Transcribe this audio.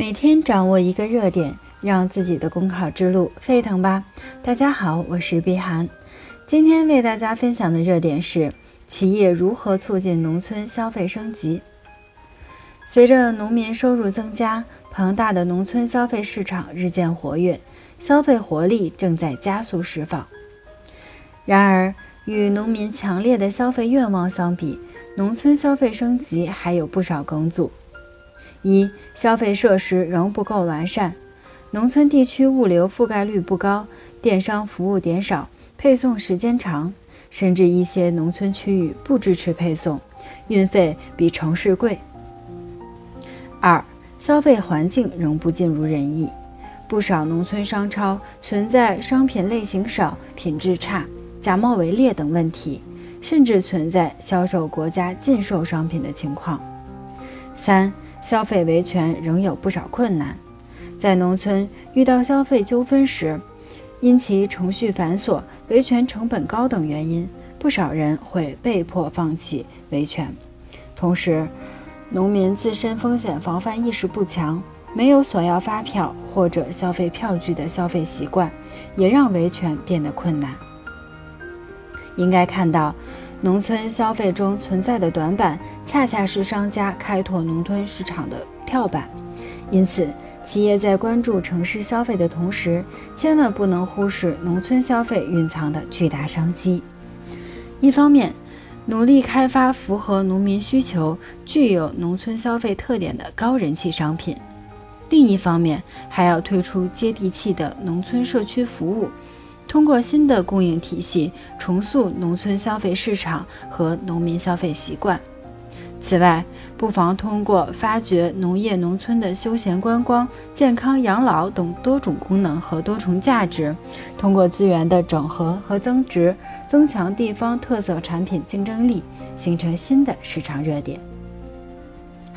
每天掌握一个热点，让自己的公考之路沸腾吧！大家好，我是碧涵，今天为大家分享的热点是企业如何促进农村消费升级。随着农民收入增加，庞大的农村消费市场日渐活跃，消费活力正在加速释放。然而，与农民强烈的消费愿望相比，农村消费升级还有不少梗阻。一、消费设施仍不够完善，农村地区物流覆盖率不高，电商服务点少，配送时间长，甚至一些农村区域不支持配送，运费比城市贵。二、消费环境仍不尽如人意，不少农村商超存在商品类型少、品质差、假冒伪劣等问题，甚至存在销售国家禁售商品的情况。三、消费维权仍有不少困难，在农村遇到消费纠纷时，因其程序繁琐、维权成本高等原因，不少人会被迫放弃维权。同时，农民自身风险防范意识不强，没有索要发票或者消费票据的消费习惯，也让维权变得困难。应该看到。农村消费中存在的短板，恰恰是商家开拓农村市场的跳板。因此，企业在关注城市消费的同时，千万不能忽视农村消费蕴藏的巨大商机。一方面，努力开发符合农民需求、具有农村消费特点的高人气商品；另一方面，还要推出接地气的农村社区服务。通过新的供应体系重塑农村消费市场和农民消费习惯。此外，不妨通过发掘农业农村的休闲观光、健康养老等多种功能和多重价值，通过资源的整合和增值，增强地方特色产品竞争力，形成新的市场热点。